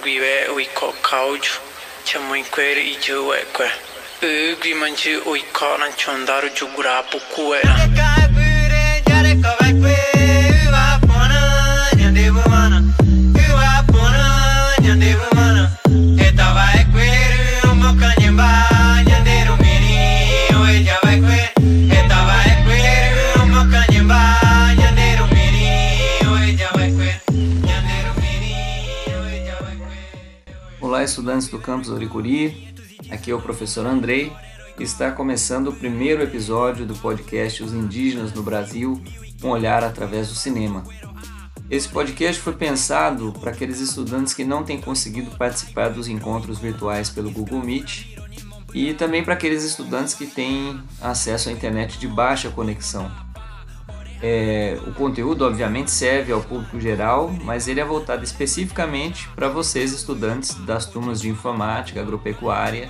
gwiwe uiko kauju chamuikwere ijo wekwe ugwi manji uiko nan chondaru jugura estudantes do campus Oricuri. Aqui é o professor Andrei está começando o primeiro episódio do podcast Os Indígenas no Brasil, um olhar através do cinema. Esse podcast foi pensado para aqueles estudantes que não têm conseguido participar dos encontros virtuais pelo Google Meet e também para aqueles estudantes que têm acesso à internet de baixa conexão. É, o conteúdo, obviamente, serve ao público geral, mas ele é voltado especificamente para vocês, estudantes das turmas de informática, agropecuária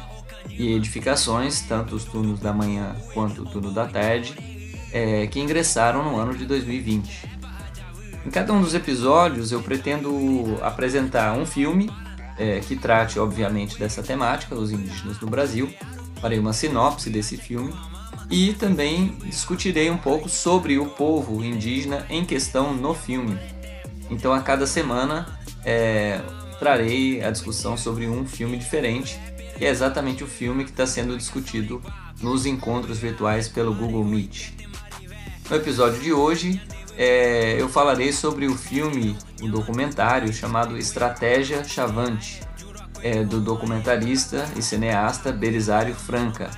e edificações, tanto os turnos da manhã quanto o turno da tarde, é, que ingressaram no ano de 2020. Em cada um dos episódios, eu pretendo apresentar um filme é, que trate, obviamente, dessa temática, os indígenas no Brasil. Farei uma sinopse desse filme e também discutirei um pouco sobre o povo indígena em questão no filme. Então, a cada semana é, trarei a discussão sobre um filme diferente, que é exatamente o filme que está sendo discutido nos encontros virtuais pelo Google Meet. No episódio de hoje, é, eu falarei sobre o filme, um documentário chamado Estratégia Chavante, é, do documentarista e cineasta Belisário Franca.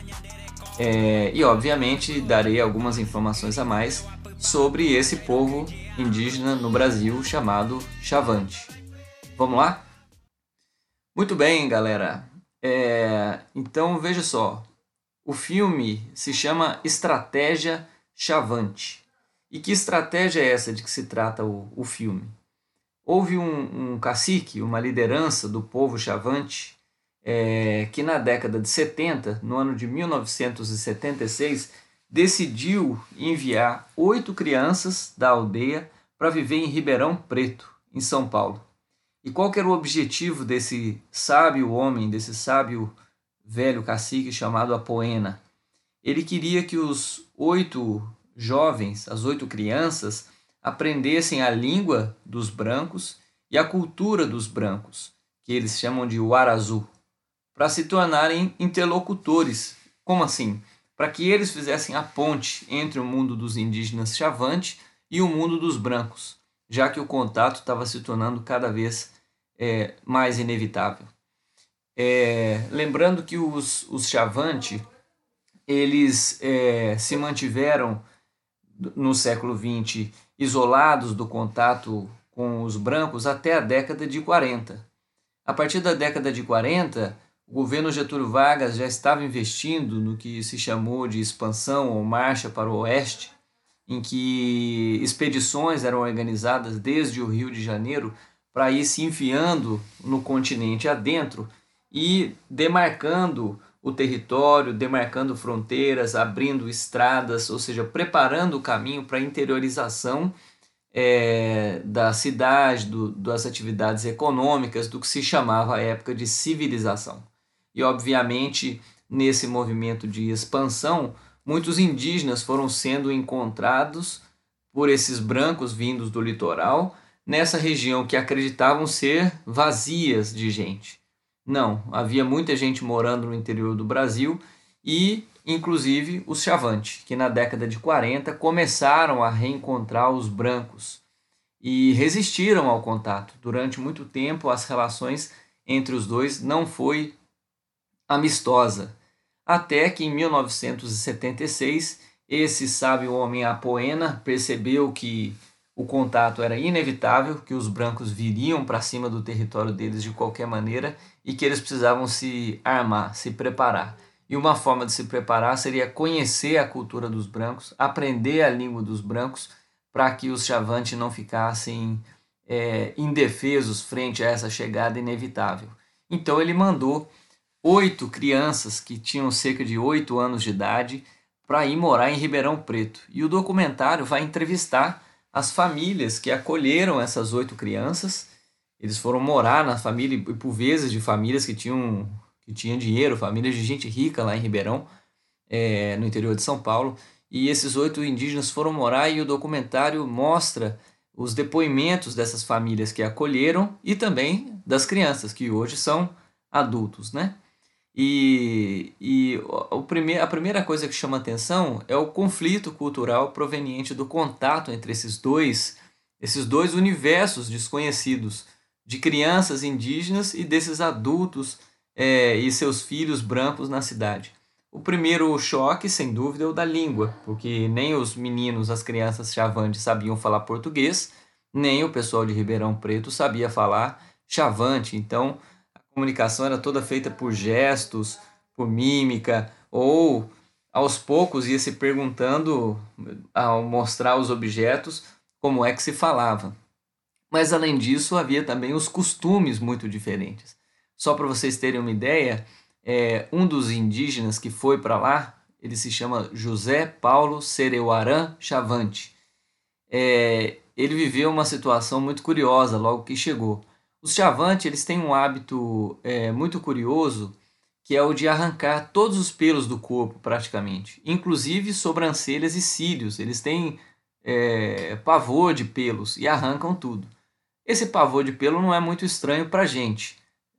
É, e obviamente darei algumas informações a mais sobre esse povo indígena no Brasil chamado Chavante. Vamos lá? Muito bem, galera. É, então veja só, o filme se chama Estratégia Chavante. E que estratégia é essa de que se trata o, o filme? Houve um, um cacique, uma liderança do povo Chavante, é, que na década de 70, no ano de 1976, decidiu enviar oito crianças da aldeia para viver em Ribeirão Preto, em São Paulo. E qual era o objetivo desse sábio homem, desse sábio velho cacique chamado Apoena? Ele queria que os oito jovens, as oito crianças, aprendessem a língua dos brancos e a cultura dos brancos, que eles chamam de Warazu para se tornarem interlocutores. Como assim? Para que eles fizessem a ponte entre o mundo dos indígenas Chavante e o mundo dos brancos, já que o contato estava se tornando cada vez é, mais inevitável. É, lembrando que os, os Chavante eles é, se mantiveram no século XX isolados do contato com os brancos até a década de 40. A partir da década de 40, o governo Getúlio Vargas já estava investindo no que se chamou de expansão ou marcha para o oeste, em que expedições eram organizadas desde o Rio de Janeiro para ir se enfiando no continente adentro e demarcando o território, demarcando fronteiras, abrindo estradas, ou seja, preparando o caminho para a interiorização é, da cidade, do, das atividades econômicas, do que se chamava à época de civilização. E, obviamente, nesse movimento de expansão, muitos indígenas foram sendo encontrados por esses brancos vindos do litoral, nessa região que acreditavam ser vazias de gente. Não, havia muita gente morando no interior do Brasil e, inclusive, os Chavante, que na década de 40 começaram a reencontrar os brancos e resistiram ao contato. Durante muito tempo, as relações entre os dois não foi amistosa, até que em 1976 esse sábio homem Apoena percebeu que o contato era inevitável, que os brancos viriam para cima do território deles de qualquer maneira e que eles precisavam se armar, se preparar. E uma forma de se preparar seria conhecer a cultura dos brancos, aprender a língua dos brancos, para que os chavantes não ficassem é, indefesos frente a essa chegada inevitável. Então ele mandou oito crianças que tinham cerca de oito anos de idade para ir morar em Ribeirão Preto. E o documentário vai entrevistar as famílias que acolheram essas oito crianças Eles foram morar na família, e por vezes de famílias que tinham, que tinham dinheiro, famílias de gente rica lá em Ribeirão, é, no interior de São Paulo. E esses oito indígenas foram morar e o documentário mostra os depoimentos dessas famílias que acolheram e também das crianças, que hoje são adultos, né? E, e o, primeir, a primeira coisa que chama atenção é o conflito cultural proveniente do contato entre esses dois, esses dois universos desconhecidos de crianças indígenas e desses adultos é, e seus filhos brancos na cidade. O primeiro choque, sem dúvida, é o da língua, porque nem os meninos, as crianças chavantes sabiam falar português, nem o pessoal de Ribeirão Preto sabia falar chavante. Então, comunicação era toda feita por gestos, por mímica, ou aos poucos ia se perguntando, ao mostrar os objetos, como é que se falava. Mas além disso, havia também os costumes muito diferentes. Só para vocês terem uma ideia, é, um dos indígenas que foi para lá, ele se chama José Paulo Sereuarã Chavante. É, ele viveu uma situação muito curiosa logo que chegou. Os Chavante eles têm um hábito é, muito curioso que é o de arrancar todos os pelos do corpo, praticamente, inclusive sobrancelhas e cílios. Eles têm é, pavor de pelos e arrancam tudo. Esse pavor de pelo não é muito estranho para a gente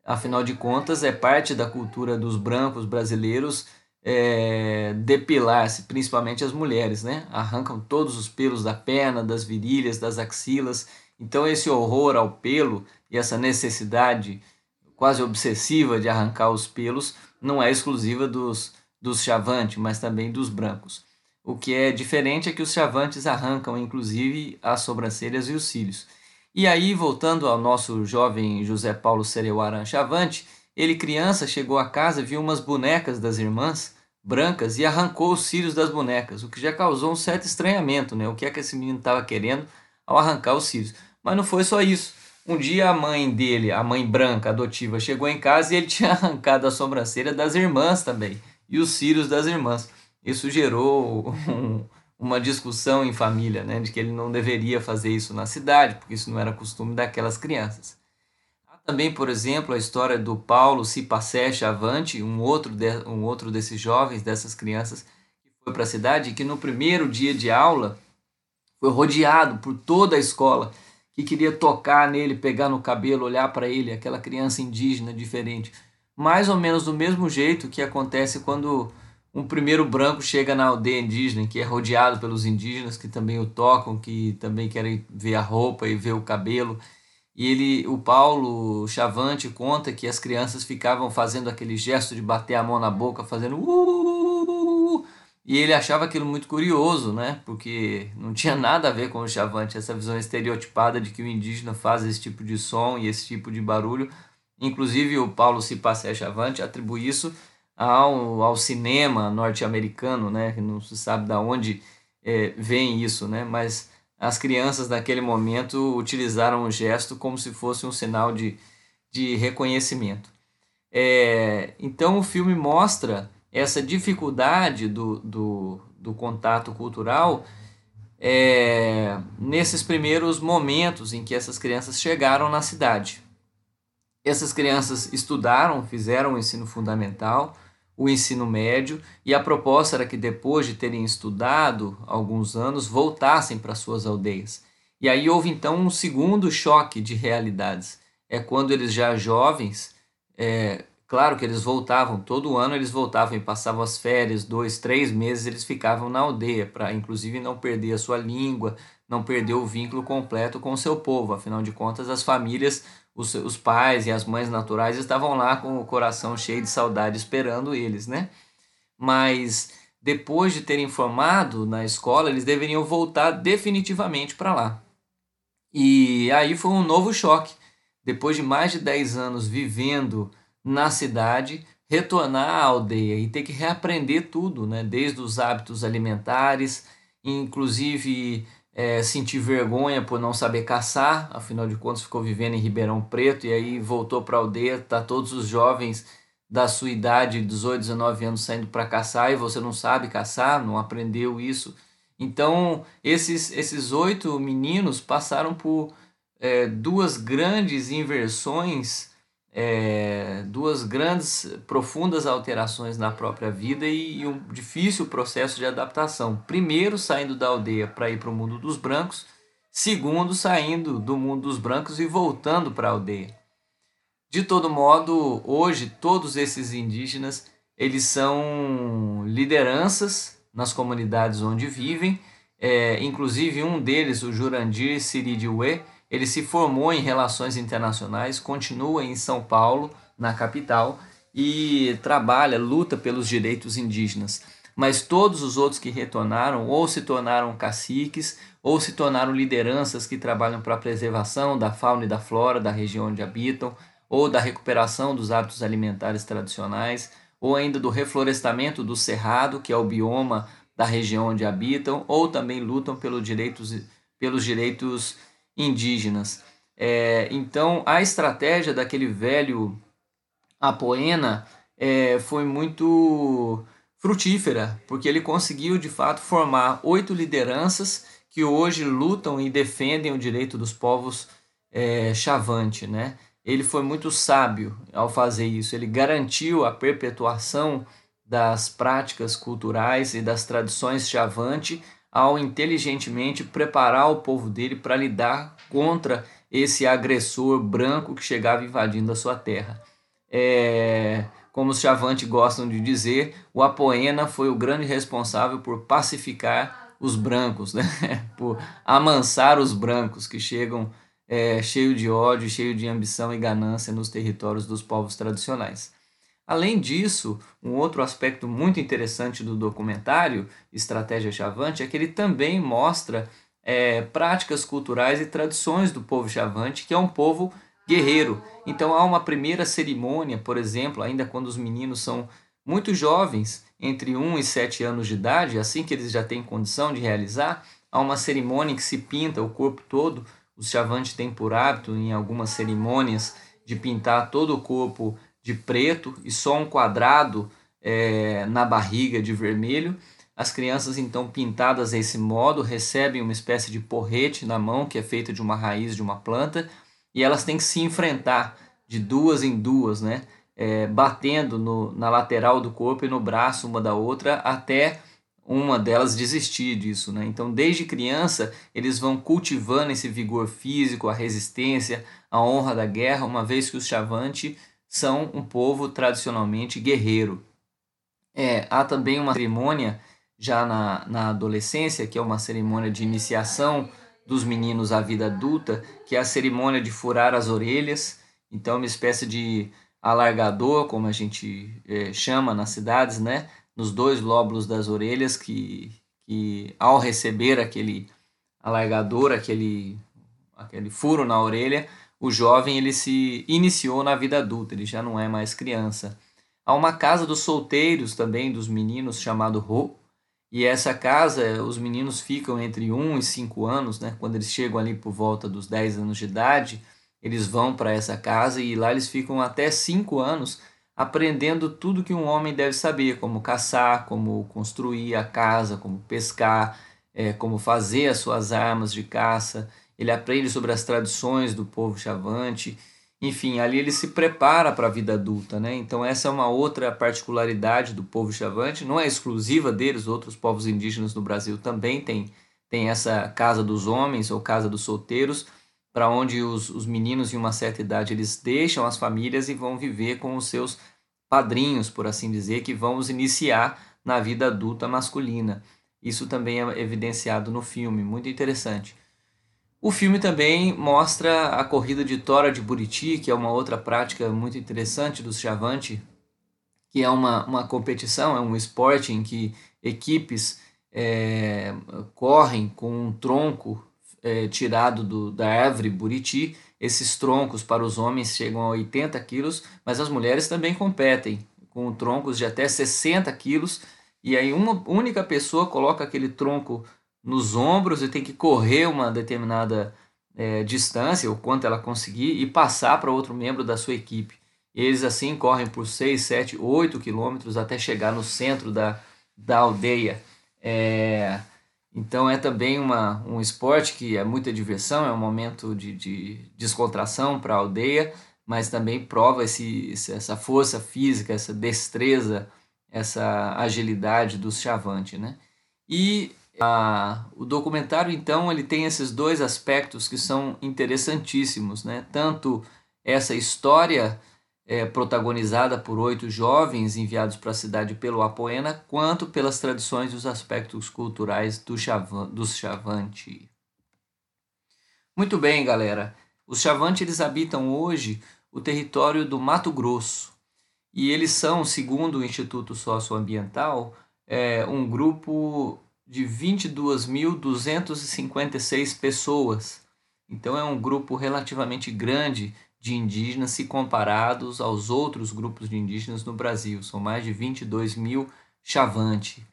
afinal de contas, é parte da cultura dos brancos brasileiros é, depilar-se, principalmente as mulheres, né? Arrancam todos os pelos da perna, das virilhas, das axilas. Então, esse horror ao pelo e essa necessidade quase obsessiva de arrancar os pelos não é exclusiva dos, dos chavantes, mas também dos brancos. O que é diferente é que os chavantes arrancam, inclusive, as sobrancelhas e os cílios. E aí, voltando ao nosso jovem José Paulo Sereuaran Chavante, ele criança chegou a casa, viu umas bonecas das irmãs brancas e arrancou os cílios das bonecas, o que já causou um certo estranhamento, né? O que é que esse menino estava querendo ao arrancar os cílios? Mas não foi só isso. Um dia a mãe dele, a mãe branca adotiva, chegou em casa e ele tinha arrancado a sobrancelha das irmãs também e os cílios das irmãs. Isso gerou um, uma discussão em família, né, de que ele não deveria fazer isso na cidade, porque isso não era costume daquelas crianças. Há também, por exemplo, a história do Paulo Cipassé Chavante, um outro, de, um outro desses jovens, dessas crianças, que foi para a cidade e que no primeiro dia de aula foi rodeado por toda a escola que queria tocar nele, pegar no cabelo, olhar para ele, aquela criança indígena diferente. Mais ou menos do mesmo jeito que acontece quando um primeiro branco chega na aldeia indígena, que é rodeado pelos indígenas que também o tocam, que também querem ver a roupa e ver o cabelo. E ele, o Paulo Chavante conta que as crianças ficavam fazendo aquele gesto de bater a mão na boca, fazendo uh, uh, uh, e ele achava aquilo muito curioso, né? Porque não tinha nada a ver com o Chavante, essa visão estereotipada de que o indígena faz esse tipo de som e esse tipo de barulho. Inclusive o Paulo Cipassé Chavante atribui isso ao, ao cinema norte-americano, né? Não se sabe de onde é, vem isso, né? Mas as crianças naquele momento utilizaram o gesto como se fosse um sinal de, de reconhecimento. É, então o filme mostra essa dificuldade do, do, do contato cultural é, nesses primeiros momentos em que essas crianças chegaram na cidade. Essas crianças estudaram, fizeram o ensino fundamental, o ensino médio e a proposta era que depois de terem estudado alguns anos voltassem para suas aldeias. E aí houve então um segundo choque de realidades. É quando eles já jovens, é, claro que eles voltavam, todo ano eles voltavam e passavam as férias, dois, três meses eles ficavam na aldeia, para inclusive não perder a sua língua, não perder o vínculo completo com o seu povo. Afinal de contas, as famílias os, os pais e as mães naturais estavam lá com o coração cheio de saudade esperando eles, né? Mas depois de terem formado na escola, eles deveriam voltar definitivamente para lá. E aí foi um novo choque. Depois de mais de 10 anos vivendo na cidade, retornar à aldeia e ter que reaprender tudo, né? desde os hábitos alimentares, inclusive é, sentir vergonha por não saber caçar, afinal de contas ficou vivendo em Ribeirão Preto e aí voltou para a aldeia, tá todos os jovens da sua idade, 18, 19 anos, saindo para caçar e você não sabe caçar, não aprendeu isso. Então, esses esses oito meninos passaram por é, duas grandes inversões, é, duas grandes, profundas alterações na própria vida e, e um difícil processo de adaptação. Primeiro, saindo da aldeia para ir para o mundo dos brancos, segundo, saindo do mundo dos brancos e voltando para a aldeia. De todo modo, hoje todos esses indígenas eles são lideranças nas comunidades onde vivem. É, inclusive um deles, o Jurandir Siridiwe, ele se formou em relações internacionais, continua em São Paulo, na capital, e trabalha, luta pelos direitos indígenas. Mas todos os outros que retornaram ou se tornaram caciques ou se tornaram lideranças que trabalham para a preservação da fauna e da flora da região onde habitam, ou da recuperação dos hábitos alimentares tradicionais, ou ainda do reflorestamento do cerrado, que é o bioma da região onde habitam, ou também lutam pelos direitos, pelos direitos indígenas. É, então, a estratégia daquele velho Apoena é, foi muito frutífera, porque ele conseguiu de fato formar oito lideranças que hoje lutam e defendem o direito dos povos é, chavante, né? ele foi muito sábio ao fazer isso. Ele garantiu a perpetuação das práticas culturais e das tradições chavante ao inteligentemente preparar o povo dele para lidar contra esse agressor branco que chegava invadindo a sua terra. É, como os chavantes gostam de dizer, o Apoena foi o grande responsável por pacificar os brancos, né? por amansar os brancos que chegam é, cheio de ódio, cheio de ambição e ganância nos territórios dos povos tradicionais. Além disso, um outro aspecto muito interessante do documentário Estratégia Chavante é que ele também mostra é, práticas culturais e tradições do povo chavante, que é um povo guerreiro. Então há uma primeira cerimônia, por exemplo, ainda quando os meninos são muito jovens, entre 1 e 7 anos de idade, assim que eles já têm condição de realizar, há uma cerimônia que se pinta o corpo todo os chavantes têm por hábito, em algumas cerimônias, de pintar todo o corpo de preto e só um quadrado é, na barriga de vermelho. As crianças, então, pintadas desse modo, recebem uma espécie de porrete na mão, que é feita de uma raiz de uma planta, e elas têm que se enfrentar de duas em duas, né? É, batendo no, na lateral do corpo e no braço uma da outra até uma delas desistir disso, né? Então, desde criança, eles vão cultivando esse vigor físico, a resistência, a honra da guerra, uma vez que os Chavante são um povo tradicionalmente guerreiro. É, há também uma cerimônia já na, na adolescência, que é uma cerimônia de iniciação dos meninos à vida adulta, que é a cerimônia de furar as orelhas. Então, uma espécie de alargador, como a gente é, chama nas cidades, né? nos dois lóbulos das orelhas que, que ao receber aquele alargador, aquele, aquele furo na orelha, o jovem ele se iniciou na vida adulta, ele já não é mais criança. Há uma casa dos solteiros também, dos meninos, chamado Ro, e essa casa, os meninos ficam entre 1 e 5 anos, né? quando eles chegam ali por volta dos 10 anos de idade, eles vão para essa casa e lá eles ficam até 5 anos aprendendo tudo que um homem deve saber, como caçar, como construir a casa, como pescar, é, como fazer as suas armas de caça. Ele aprende sobre as tradições do povo chavante. Enfim, ali ele se prepara para a vida adulta, né? Então essa é uma outra particularidade do povo chavante, não é exclusiva deles, outros povos indígenas no Brasil também têm tem essa casa dos homens ou casa dos solteiros, para onde os, os meninos em uma certa idade eles deixam as famílias e vão viver com os seus padrinhos, por assim dizer, que vão os iniciar na vida adulta masculina. Isso também é evidenciado no filme, muito interessante. O filme também mostra a corrida de tora de Buriti, que é uma outra prática muito interessante do Chavante, que é uma, uma competição, é um esporte em que equipes é, correm com um tronco é, tirado do, da árvore buriti. Esses troncos para os homens chegam a 80 quilos, mas as mulheres também competem com troncos de até 60 quilos. E aí uma única pessoa coloca aquele tronco nos ombros e tem que correr uma determinada é, distância, o quanto ela conseguir, e passar para outro membro da sua equipe. Eles assim correm por 6, 7, 8 quilômetros até chegar no centro da, da aldeia. É, Então é também uma, um esporte que é muita diversão, é um momento de, de descontração para a aldeia, mas também prova esse, essa força física, essa destreza, essa agilidade dos Chavante, né? E a, o documentário, então, ele tem esses dois aspectos que são interessantíssimos, né? Tanto essa história é, protagonizada por oito jovens enviados para a cidade pelo Apoena, quanto pelas tradições e os aspectos culturais do Chavan, dos Chavante. Muito bem, galera. Os Chavante eles habitam hoje o território do Mato Grosso e eles são, segundo o Instituto Socioambiental, é, um grupo de 22.256 pessoas. Então é um grupo relativamente grande de indígenas se comparados aos outros grupos de indígenas no Brasil. São mais de 22 mil chavante.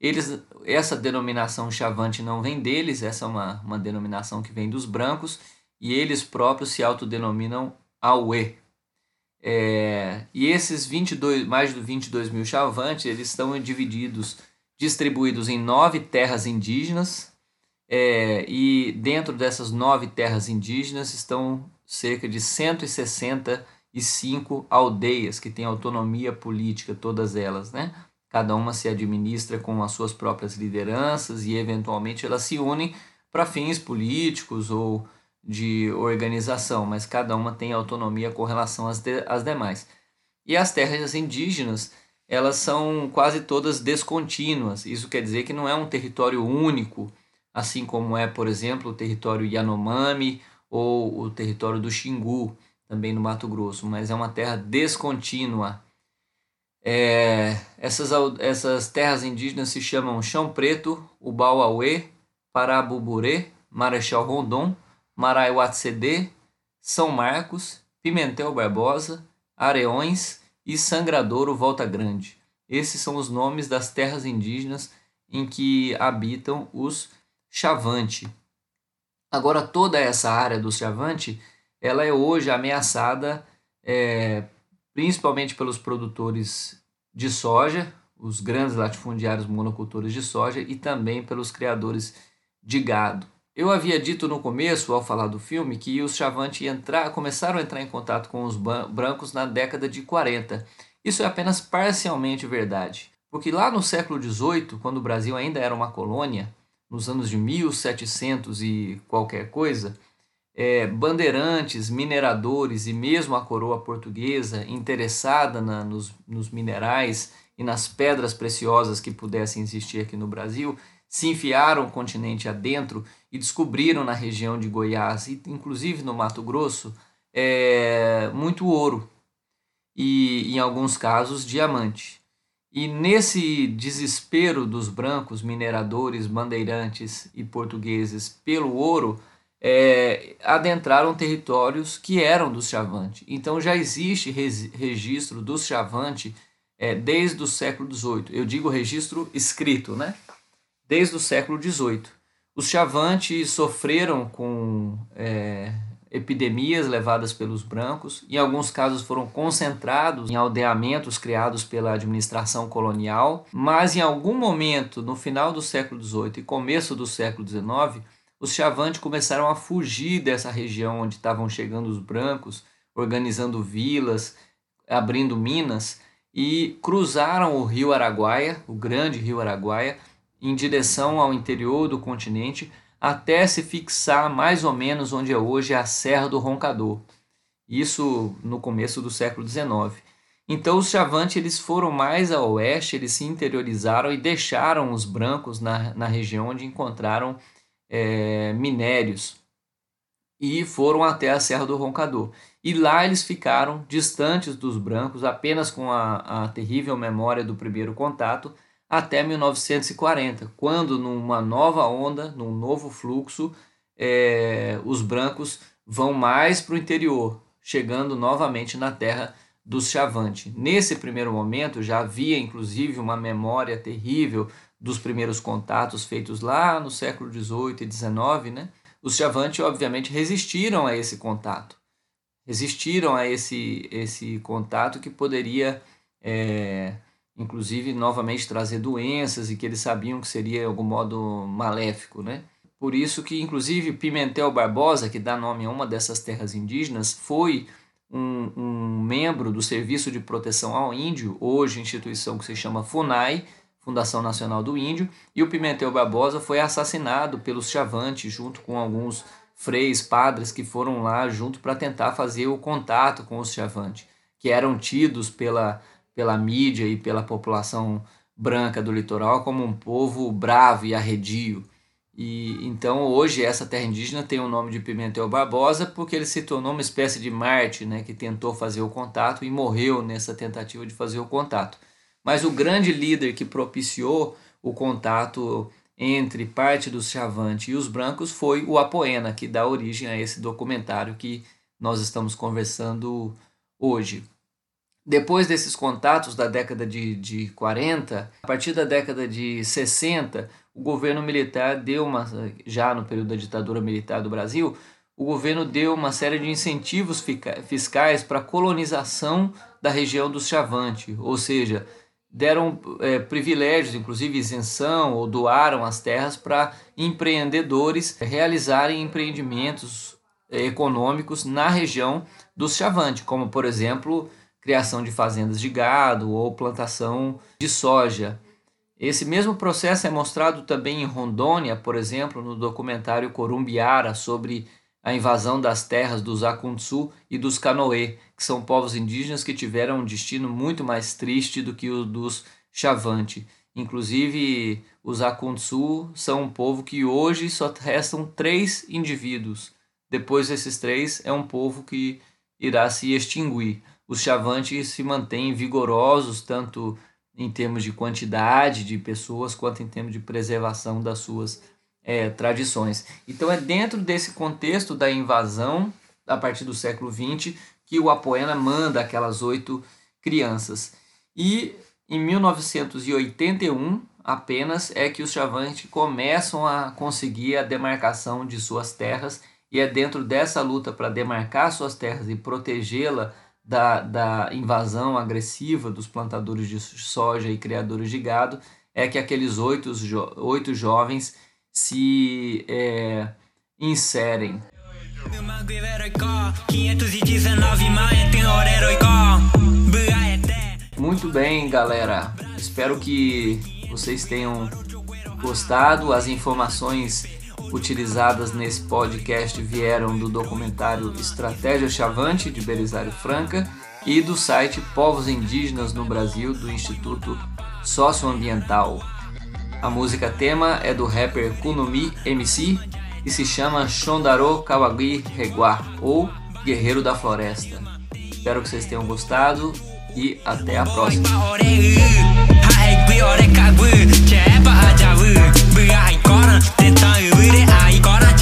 Eles, essa denominação chavante não vem deles, essa é uma, uma denominação que vem dos brancos, e eles próprios se autodenominam Aue. É, e esses 22, mais de 22 mil chavantes, eles estão divididos, distribuídos em nove terras indígenas, é, e dentro dessas nove terras indígenas estão cerca de 165 aldeias que têm autonomia política, todas elas, né? Cada uma se administra com as suas próprias lideranças e, eventualmente, elas se unem para fins políticos ou de organização, mas cada uma tem autonomia com relação às, de, às demais. E as terras indígenas, elas são quase todas descontínuas. Isso quer dizer que não é um território único, assim como é, por exemplo, o território Yanomami ou o território do Xingu, também no Mato Grosso, mas é uma terra descontínua. É, essas, essas terras indígenas se chamam Chão Preto, Ubauauê, Parabuburê, Marechal Rondon, Maraiuatsede, São Marcos, Pimentel Barbosa, Areões e Sangradouro Volta Grande. Esses são os nomes das terras indígenas em que habitam os Chavante. Agora, toda essa área do Chavante, ela é hoje ameaçada é, principalmente pelos produtores de soja, os grandes latifundiários monocultores de soja e também pelos criadores de gado. Eu havia dito no começo, ao falar do filme, que os Chavante entrar, começaram a entrar em contato com os brancos na década de 40. Isso é apenas parcialmente verdade, porque lá no século XVIII, quando o Brasil ainda era uma colônia, nos anos de 1700 e qualquer coisa, é, bandeirantes, mineradores e mesmo a coroa portuguesa interessada na, nos, nos minerais e nas pedras preciosas que pudessem existir aqui no Brasil, se enfiaram o continente adentro e descobriram na região de Goiás e inclusive no Mato Grosso é, muito ouro e, em alguns casos, diamante. E nesse desespero dos brancos, mineradores, bandeirantes e portugueses pelo ouro, é, adentraram territórios que eram dos Chavante. Então já existe registro dos Chavante é, desde o século XVIII. Eu digo registro escrito, né? Desde o século XVIII. Os Chavante sofreram com é, epidemias levadas pelos brancos, em alguns casos foram concentrados em aldeamentos criados pela administração colonial, mas em algum momento, no final do século XVIII e começo do século XIX, os Chavante começaram a fugir dessa região onde estavam chegando os brancos, organizando vilas, abrindo minas, e cruzaram o rio Araguaia, o grande rio Araguaia, em direção ao interior do continente, até se fixar mais ou menos onde é hoje a Serra do Roncador. Isso no começo do século XIX. Então os Chavantes eles foram mais a oeste, eles se interiorizaram e deixaram os brancos na, na região onde encontraram é, minérios e foram até a Serra do Roncador. E lá eles ficaram distantes dos brancos, apenas com a, a terrível memória do primeiro contato, até 1940, quando numa nova onda, num novo fluxo, é, os brancos vão mais para o interior, chegando novamente na terra dos Chavante. Nesse primeiro momento já havia inclusive uma memória terrível dos primeiros contatos feitos lá no século XVIII e XIX, né? Os Chavante obviamente resistiram a esse contato, resistiram a esse esse contato que poderia é, inclusive novamente trazer doenças e que eles sabiam que seria de algum modo maléfico, né? Por isso que inclusive Pimentel Barbosa, que dá nome a uma dessas terras indígenas, foi um, um membro do Serviço de Proteção ao Índio, hoje instituição que se chama FUNAI, Fundação Nacional do Índio, e o Pimentel Barbosa foi assassinado pelos Chavantes junto com alguns freis, padres que foram lá junto para tentar fazer o contato com os Chavantes, que eram tidos pela, pela mídia e pela população branca do litoral como um povo bravo e arredio. E então hoje essa terra indígena tem o nome de Pimentel Barbosa porque ele se tornou uma espécie de Marte, né, que tentou fazer o contato e morreu nessa tentativa de fazer o contato. Mas o grande líder que propiciou o contato entre parte dos Chavante e os brancos foi o Apoena, que dá origem a esse documentário que nós estamos conversando hoje. Depois desses contatos da década de, de 40, a partir da década de 60, o governo militar deu uma, já no período da ditadura militar do Brasil, o governo deu uma série de incentivos fiscais para a colonização da região do Chavante, ou seja, deram é, privilégios, inclusive isenção, ou doaram as terras para empreendedores realizarem empreendimentos é, econômicos na região do Chavante, como por exemplo criação de fazendas de gado ou plantação de soja. Esse mesmo processo é mostrado também em Rondônia, por exemplo, no documentário Corumbiara sobre a invasão das terras dos Akuntsu e dos Canoê, que são povos indígenas que tiveram um destino muito mais triste do que o dos Chavante. Inclusive, os Akuntsu são um povo que hoje só restam três indivíduos. Depois desses três, é um povo que irá se extinguir. Os Chavantes se mantêm vigorosos, tanto em termos de quantidade de pessoas, quanto em termos de preservação das suas é, tradições. Então, é dentro desse contexto da invasão, a partir do século XX, que o Apoena manda aquelas oito crianças. E em 1981 apenas é que os Chavantes começam a conseguir a demarcação de suas terras e é dentro dessa luta para demarcar suas terras e protegê-la da, da invasão agressiva dos plantadores de soja e criadores de gado é que aqueles oito, jo oito jovens se é, inserem muito bem, galera. Espero que vocês tenham gostado. As informações utilizadas nesse podcast vieram do documentário Estratégia Chavante de Belisário Franca e do site Povos Indígenas no Brasil do Instituto Socioambiental. A música tema é do rapper Kunomi MC e se chama Shondaro Kawagi Reguá, ou Guerreiro da Floresta. Espero que vocês tenham gostado e até a próxima. icona Tenta övre icona